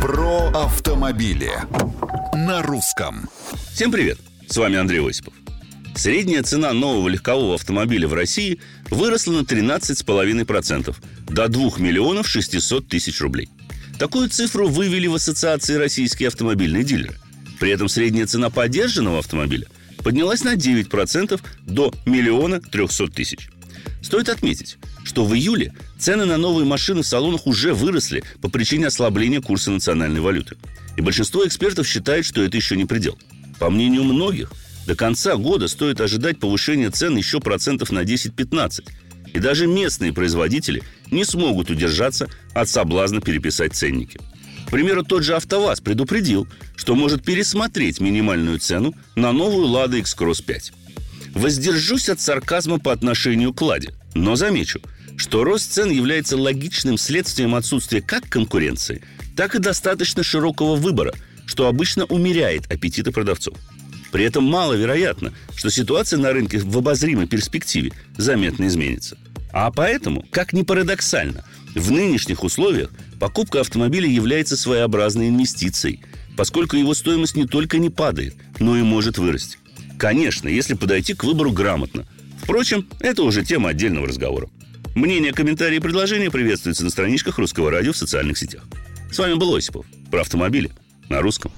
Про автомобили на русском. Всем привет! С вами Андрей Осипов. Средняя цена нового легкового автомобиля в России выросла на 13,5% до 2 миллионов 600 тысяч рублей. Такую цифру вывели в Ассоциации российские автомобильные дилеры. При этом средняя цена поддержанного автомобиля поднялась на 9% до миллиона 300 тысяч. Стоит отметить, что в июле цены на новые машины в салонах уже выросли по причине ослабления курса национальной валюты. И большинство экспертов считает, что это еще не предел. По мнению многих, до конца года стоит ожидать повышения цен еще процентов на 10-15. И даже местные производители не смогут удержаться от соблазна переписать ценники. К примеру, тот же «АвтоВАЗ» предупредил, что может пересмотреть минимальную цену на новую «Лада X-Cross 5». Воздержусь от сарказма по отношению к «Ладе», но замечу, что рост цен является логичным следствием отсутствия как конкуренции, так и достаточно широкого выбора, что обычно умеряет аппетиты продавцов. При этом маловероятно, что ситуация на рынке в обозримой перспективе заметно изменится. А поэтому, как ни парадоксально, в нынешних условиях покупка автомобиля является своеобразной инвестицией, поскольку его стоимость не только не падает, но и может вырасти. Конечно, если подойти к выбору грамотно. Впрочем, это уже тема отдельного разговора. Мнения, комментарии и предложения приветствуются на страничках Русского радио в социальных сетях. С вами был Осипов. Про автомобили на русском.